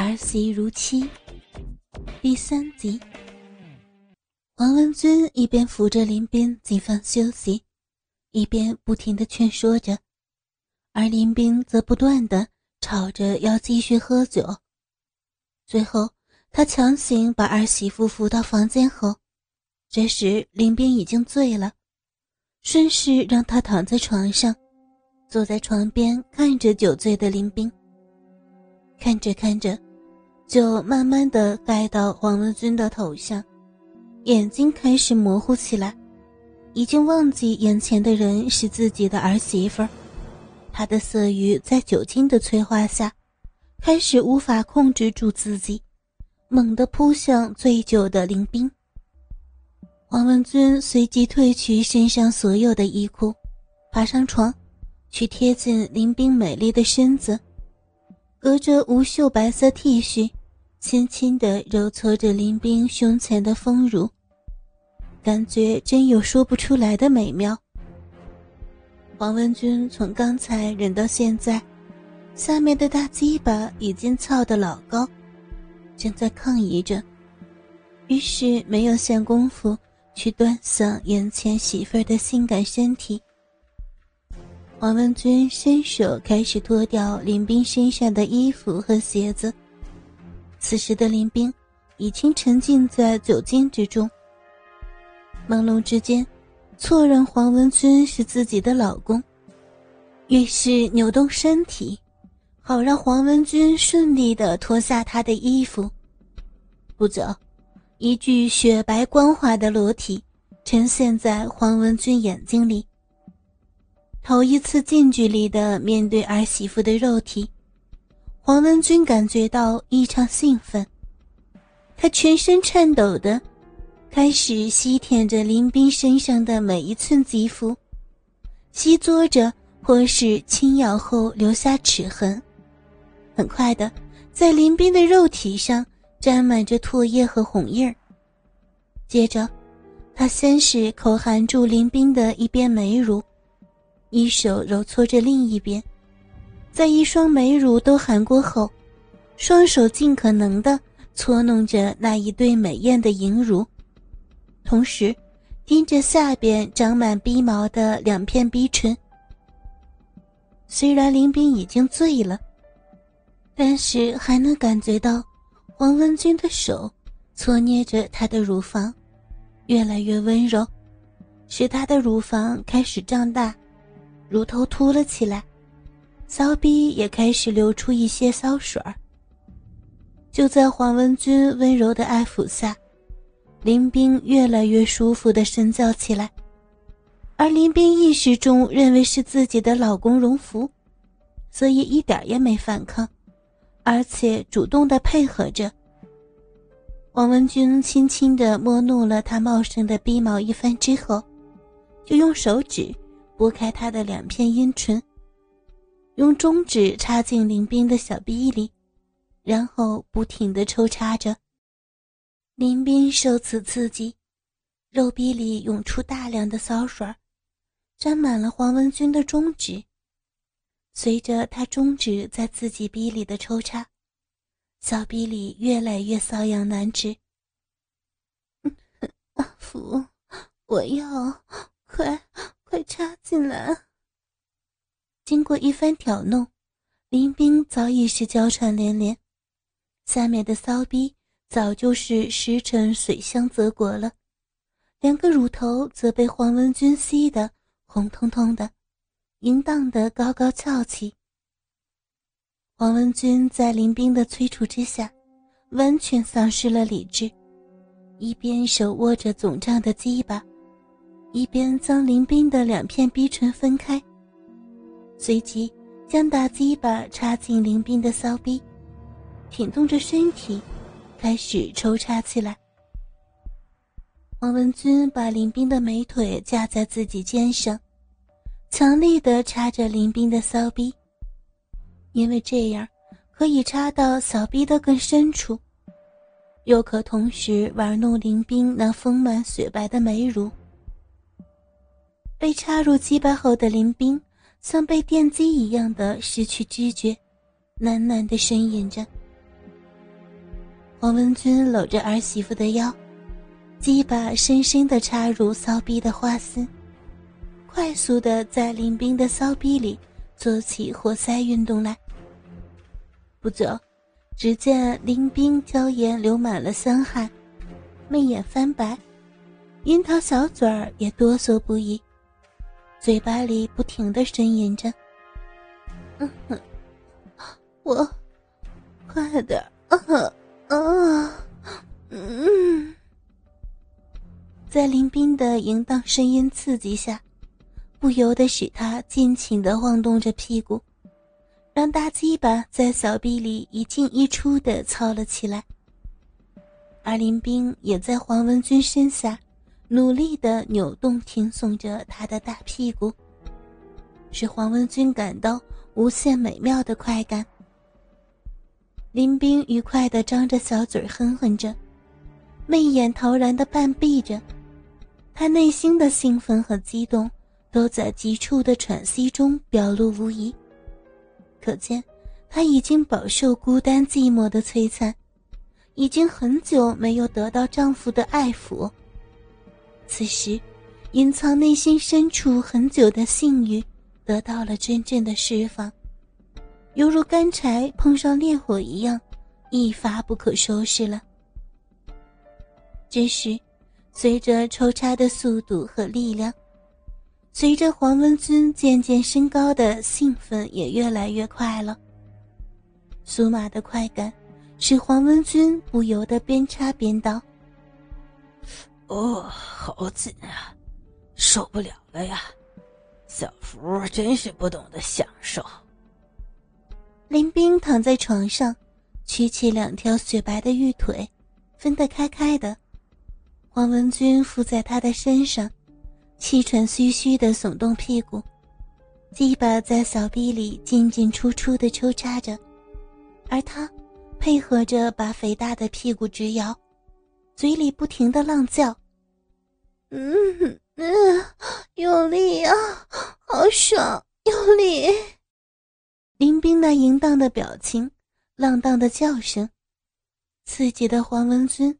儿媳如妻第三集。王文君一边扶着林斌进房休息，一边不停的劝说着，而林斌则不断的吵着要继续喝酒。最后，他强行把儿媳妇扶到房间后，这时林斌已经醉了，顺势让他躺在床上，坐在床边看着酒醉的林斌。看着看着。就慢慢的盖到黄文君的头上，眼睛开始模糊起来，已经忘记眼前的人是自己的儿媳妇儿。他的色欲在酒精的催化下，开始无法控制住自己，猛地扑向醉酒的林冰。黄文君随即褪去身上所有的衣裤，爬上床，去贴近林冰美丽的身子，隔着无袖白色 T 恤。轻轻地揉搓着林冰胸前的丰乳，感觉真有说不出来的美妙。黄文君从刚才忍到现在，下面的大鸡巴已经翘得老高，正在抗议着，于是没有闲工夫去端详眼前媳妇儿的性感身体。黄文君伸手开始脱掉林冰身上的衣服和鞋子。此时的林冰已经沉浸在酒精之中，朦胧之间，错认黄文君是自己的老公，于是扭动身体，好让黄文君顺利的脱下他的衣服。不久，一具雪白光滑的裸体呈现在黄文君眼睛里。头一次近距离的面对儿媳妇的肉体。黄文君感觉到异常兴奋，他全身颤抖的开始吸舔着林斌身上的每一寸肌肤，吸嘬着或是轻咬后留下齿痕。很快的，在林斌的肉体上沾满着唾液和红印儿。接着，他先是口含住林斌的一边美乳，一手揉搓着另一边。在一双美乳都含过后，双手尽可能的搓弄着那一对美艳的银乳，同时盯着下边长满逼毛的两片逼唇。虽然林冰已经醉了，但是还能感觉到黄文君的手搓捏着她的乳房，越来越温柔，使她的乳房开始胀大，乳头凸了起来。骚逼也开始流出一些骚水儿。就在黄文君温柔的爱抚下，林冰越来越舒服的深叫起来，而林冰意识中认为是自己的老公荣福，所以一点也没反抗，而且主动的配合着。黄文君轻轻的摸弄了他茂盛的逼毛一番之后，就用手指拨开他的两片阴唇。用中指插进林冰的小臂里，然后不停地抽插着。林冰受此刺激，肉壁里涌出大量的骚水，沾满了黄文君的中指。随着他中指在自己逼里的抽插，小臂里越来越瘙痒难止。阿福，我要，快快插进来！经过一番挑弄，林冰早已是娇喘连连，下面的骚逼早就是石沉水香泽国了，两个乳头则被黄文君吸得红彤彤的，淫荡的高高翘起。黄文君在林冰的催促之下，完全丧失了理智，一边手握着肿胀的鸡巴，一边将林冰的两片逼唇分开。随即，将大鸡巴插进林冰的骚逼，挺动着身体，开始抽插起来。王文君把林冰的美腿架在自己肩上，强力的插着林冰的骚逼，因为这样可以插到小逼的更深处，又可同时玩弄林冰那丰满雪白的美乳。被插入鸡巴后的林冰。像被电击一样的失去知觉，喃喃的呻吟着。黄文君搂着儿媳妇的腰，鸡巴深深的插入骚逼的花心，快速的在林冰的骚逼里做起活塞运动来。不久，只见林冰娇颜流满了香汗，媚眼翻白，樱桃小嘴儿也哆嗦不已，嘴巴里不停的呻吟着：“嗯哼，我。”快点啊啊！嗯，在林冰的淫荡声音刺激下，不由得使他尽情的晃动着屁股，让大鸡巴在小臂里一进一出的操了起来。而林冰也在黄文军身下努力的扭动挺耸着他的大屁股，使黄文君感到无限美妙的快感。林冰愉快地张着小嘴哼哼着，媚眼陶然地半闭着，他内心的兴奋和激动都在急促的喘息中表露无遗。可见他已经饱受孤单寂寞的摧残，已经很久没有得到丈夫的爱抚。此时，隐藏内心深处很久的性欲得到了真正的释放。犹如干柴碰上烈火一样，一发不可收拾了。这时，随着抽插的速度和力量，随着黄文君渐渐升高的兴奋也越来越快了。苏马的快感使黄文君不由得边插边道：“哦，好紧啊，受不了了呀！小福真是不懂得享受。”林冰躺在床上，曲起两条雪白的玉腿，分得开开的。黄文君伏在他的身上，气喘吁吁的耸动屁股，鸡巴在小臂里进进出出的抽插着，而他配合着把肥大的屁股直摇，嘴里不停的浪叫：“嗯嗯，用力啊，好爽，用力。”林冰那淫荡的表情，浪荡的叫声，刺激的黄文尊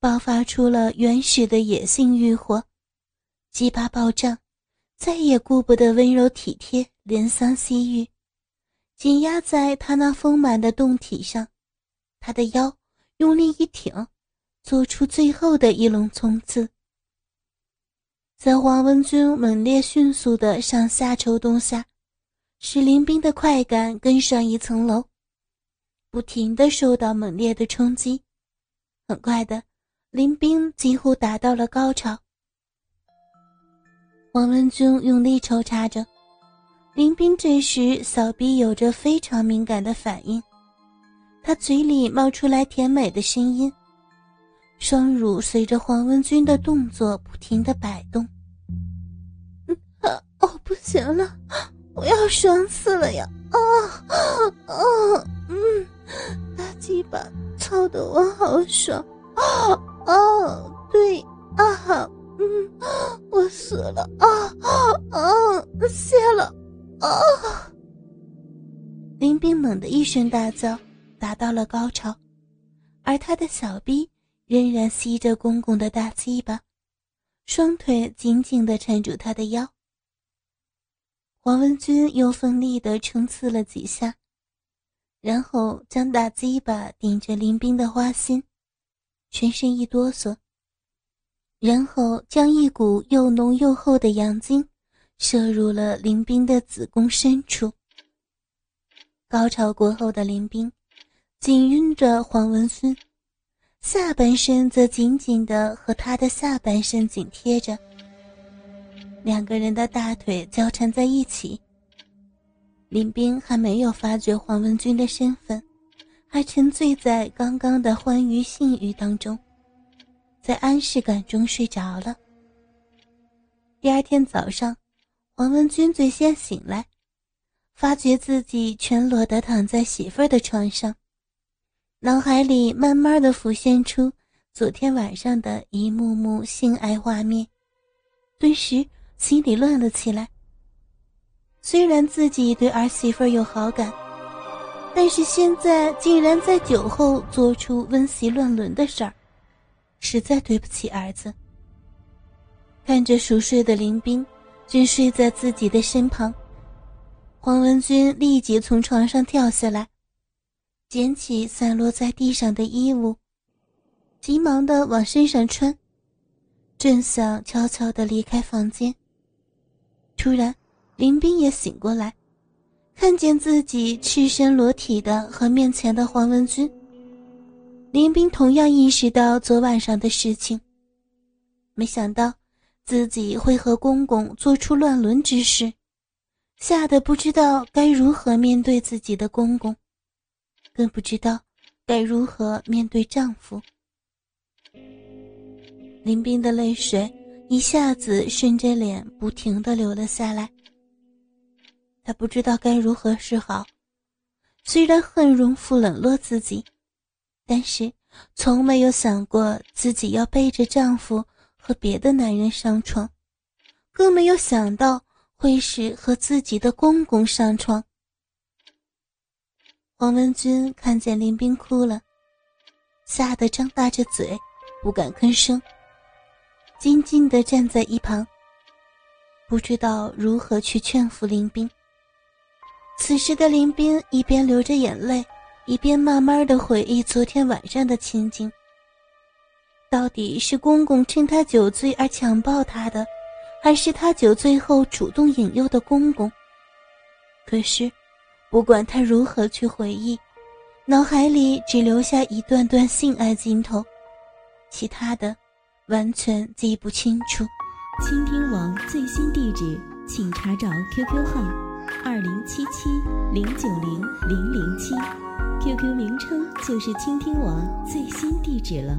爆发出了原始的野性欲火，鸡巴暴胀，再也顾不得温柔体贴、怜香惜玉，紧压在他那丰满的胴体上，他的腰用力一挺，做出最后的一笼冲刺。在黄文君猛烈、迅速的上下抽动下。使林冰的快感更上一层楼，不停的受到猛烈的冲击。很快的，林冰几乎达到了高潮。黄文君用力抽插着，林冰这时小臂有着非常敏感的反应，他嘴里冒出来甜美的声音，双乳随着黄文君的动作不停的摆动。啊，我不行了。我要爽死了呀！啊啊嗯，大鸡巴操的我好爽啊啊！对啊，嗯，我死了啊啊！谢了啊！林冰猛的一声大叫，达到了高潮，而他的小臂仍然吸着公公的大鸡巴，双腿紧紧的缠住他的腰。黄文君又奋力地冲刺了几下，然后将大鸡巴顶着林冰的花心，全身一哆嗦，然后将一股又浓又厚的阳精射入了林冰的子宫深处。高潮过后的林冰紧拥着黄文君，下半身则紧紧地和他的下半身紧贴着。两个人的大腿交缠在一起。林冰还没有发觉黄文君的身份，还沉醉在刚刚的欢愉性欲当中，在安适感中睡着了。第二天早上，黄文君最先醒来，发觉自己全裸的躺在媳妇儿的床上，脑海里慢慢的浮现出昨天晚上的一幕幕性爱画面，顿时。心里乱了起来。虽然自己对儿媳妇有好感，但是现在竟然在酒后做出温习乱伦的事儿，实在对不起儿子。看着熟睡的林冰，正睡在自己的身旁，黄文君立即从床上跳下来，捡起散落在地上的衣物，急忙的往身上穿，正想悄悄的离开房间。突然，林冰也醒过来。看见自己赤身裸体的和面前的黄文君，林冰同样意识到昨晚上的事情。没想到自己会和公公做出乱伦之事，吓得不知道该如何面对自己的公公，更不知道该如何面对丈夫。林冰的泪水一下子顺着脸不停的流了下来。她不知道该如何是好，虽然恨荣父冷落自己，但是从没有想过自己要背着丈夫和别的男人上床，更没有想到会是和自己的公公上床。黄文君看见林冰哭了，吓得张大着嘴，不敢吭声，静静地站在一旁，不知道如何去劝服林冰。此时的林冰一边流着眼泪，一边慢慢的回忆昨天晚上的情景。到底是公公趁他酒醉而强暴她的，还是他酒醉后主动引诱的公公？可是，不管他如何去回忆，脑海里只留下一段段性爱镜头，其他的完全记不清楚。倾听网最新地址，请查找 QQ 号。二零七七零九零零零七，QQ 名称就是倾听网最新地址了。